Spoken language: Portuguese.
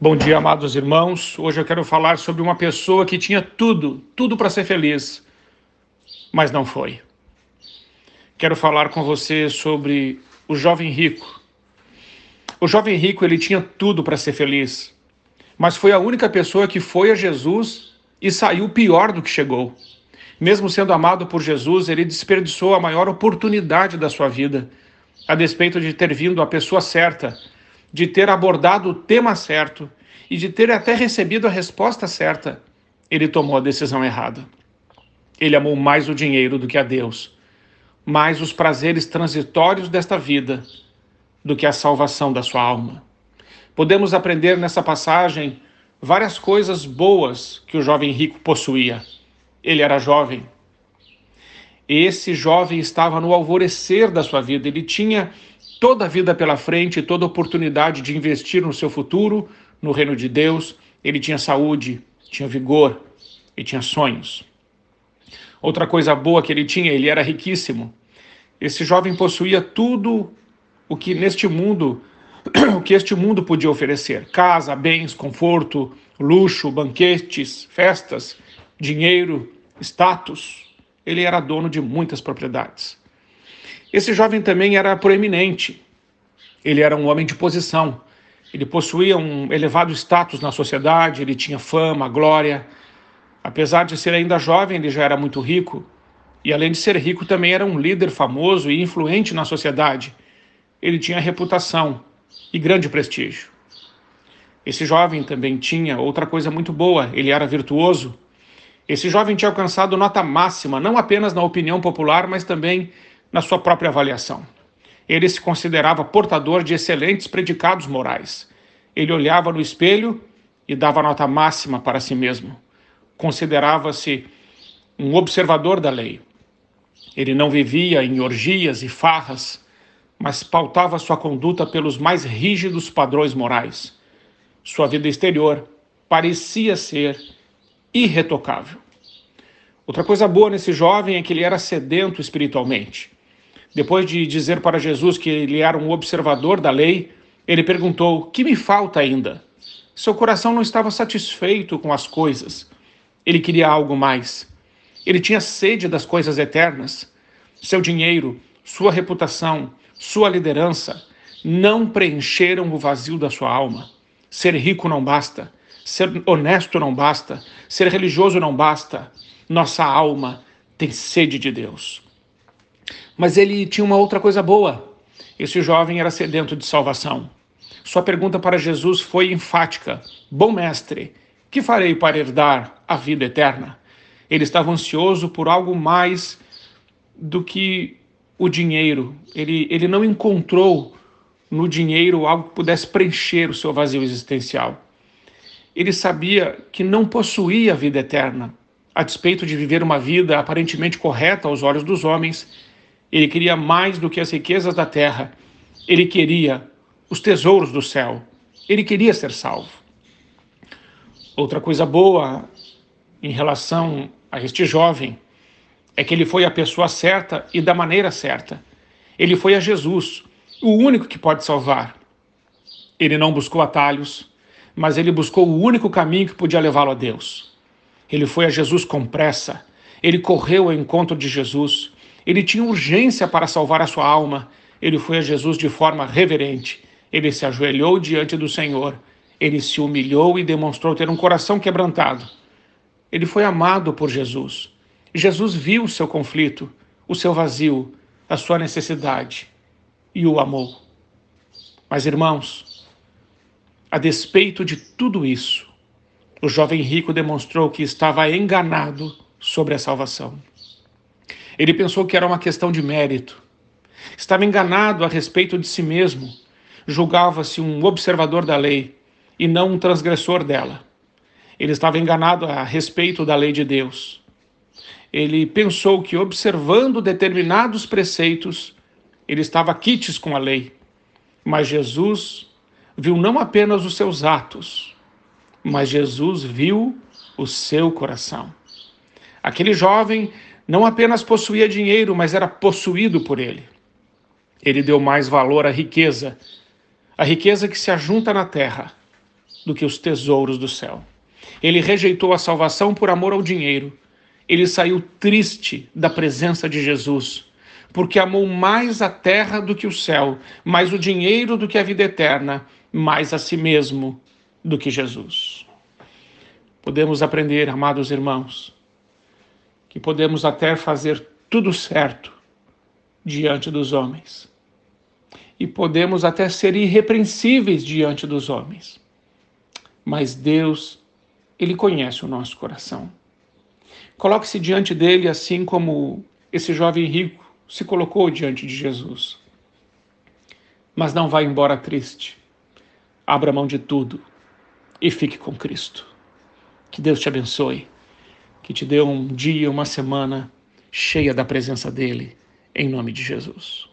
Bom dia, amados irmãos. Hoje eu quero falar sobre uma pessoa que tinha tudo, tudo para ser feliz, mas não foi. Quero falar com você sobre o jovem rico. O jovem rico, ele tinha tudo para ser feliz, mas foi a única pessoa que foi a Jesus e saiu pior do que chegou. Mesmo sendo amado por Jesus, ele desperdiçou a maior oportunidade da sua vida, a despeito de ter vindo a pessoa certa de ter abordado o tema certo e de ter até recebido a resposta certa, ele tomou a decisão errada. Ele amou mais o dinheiro do que a Deus, mais os prazeres transitórios desta vida do que a salvação da sua alma. Podemos aprender nessa passagem várias coisas boas que o jovem rico possuía. Ele era jovem. Esse jovem estava no alvorecer da sua vida, ele tinha toda a vida pela frente, toda oportunidade de investir no seu futuro, no reino de Deus. Ele tinha saúde, tinha vigor e tinha sonhos. Outra coisa boa que ele tinha, ele era riquíssimo. Esse jovem possuía tudo o que neste mundo, o que este mundo podia oferecer: casa, bens, conforto, luxo, banquetes, festas, dinheiro, status. Ele era dono de muitas propriedades. Esse jovem também era proeminente. Ele era um homem de posição. Ele possuía um elevado status na sociedade, ele tinha fama, glória. Apesar de ser ainda jovem, ele já era muito rico. E além de ser rico, também era um líder famoso e influente na sociedade. Ele tinha reputação e grande prestígio. Esse jovem também tinha outra coisa muito boa: ele era virtuoso. Esse jovem tinha alcançado nota máxima, não apenas na opinião popular, mas também na sua própria avaliação. Ele se considerava portador de excelentes predicados morais. Ele olhava no espelho e dava nota máxima para si mesmo. Considerava-se um observador da lei. Ele não vivia em orgias e farras, mas pautava sua conduta pelos mais rígidos padrões morais. Sua vida exterior parecia ser irretocável. Outra coisa boa nesse jovem é que ele era sedento espiritualmente. Depois de dizer para Jesus que ele era um observador da lei, ele perguntou: Que me falta ainda? Seu coração não estava satisfeito com as coisas. Ele queria algo mais. Ele tinha sede das coisas eternas. Seu dinheiro, sua reputação, sua liderança não preencheram o vazio da sua alma. Ser rico não basta. Ser honesto não basta. Ser religioso não basta. Nossa alma tem sede de Deus. Mas ele tinha uma outra coisa boa. Esse jovem era sedento de salvação. Sua pergunta para Jesus foi enfática: Bom mestre, que farei para herdar a vida eterna? Ele estava ansioso por algo mais do que o dinheiro. Ele, ele não encontrou no dinheiro algo que pudesse preencher o seu vazio existencial. Ele sabia que não possuía a vida eterna. A despeito de viver uma vida aparentemente correta aos olhos dos homens, ele queria mais do que as riquezas da terra. Ele queria os tesouros do céu. Ele queria ser salvo. Outra coisa boa em relação a este jovem é que ele foi a pessoa certa e da maneira certa. Ele foi a Jesus, o único que pode salvar. Ele não buscou atalhos, mas ele buscou o único caminho que podia levá-lo a Deus. Ele foi a Jesus com pressa. Ele correu ao encontro de Jesus. Ele tinha urgência para salvar a sua alma. Ele foi a Jesus de forma reverente. Ele se ajoelhou diante do Senhor. Ele se humilhou e demonstrou ter um coração quebrantado. Ele foi amado por Jesus. Jesus viu o seu conflito, o seu vazio, a sua necessidade e o amou. Mas, irmãos, a despeito de tudo isso, o jovem rico demonstrou que estava enganado sobre a salvação. Ele pensou que era uma questão de mérito. Estava enganado a respeito de si mesmo. Julgava-se um observador da lei e não um transgressor dela. Ele estava enganado a respeito da lei de Deus. Ele pensou que, observando determinados preceitos, ele estava quites com a lei. Mas Jesus viu não apenas os seus atos, mas Jesus viu o seu coração. Aquele jovem não apenas possuía dinheiro, mas era possuído por ele. Ele deu mais valor à riqueza, a riqueza que se ajunta na terra, do que os tesouros do céu. Ele rejeitou a salvação por amor ao dinheiro. Ele saiu triste da presença de Jesus, porque amou mais a terra do que o céu, mais o dinheiro do que a vida eterna, mais a si mesmo do que Jesus. Podemos aprender, amados irmãos, que podemos até fazer tudo certo diante dos homens. E podemos até ser irrepreensíveis diante dos homens. Mas Deus, Ele conhece o nosso coração. Coloque-se diante dele assim como esse jovem rico se colocou diante de Jesus. Mas não vá embora triste. Abra mão de tudo e fique com Cristo. Que Deus te abençoe, que te dê um dia, uma semana cheia da presença dele, em nome de Jesus.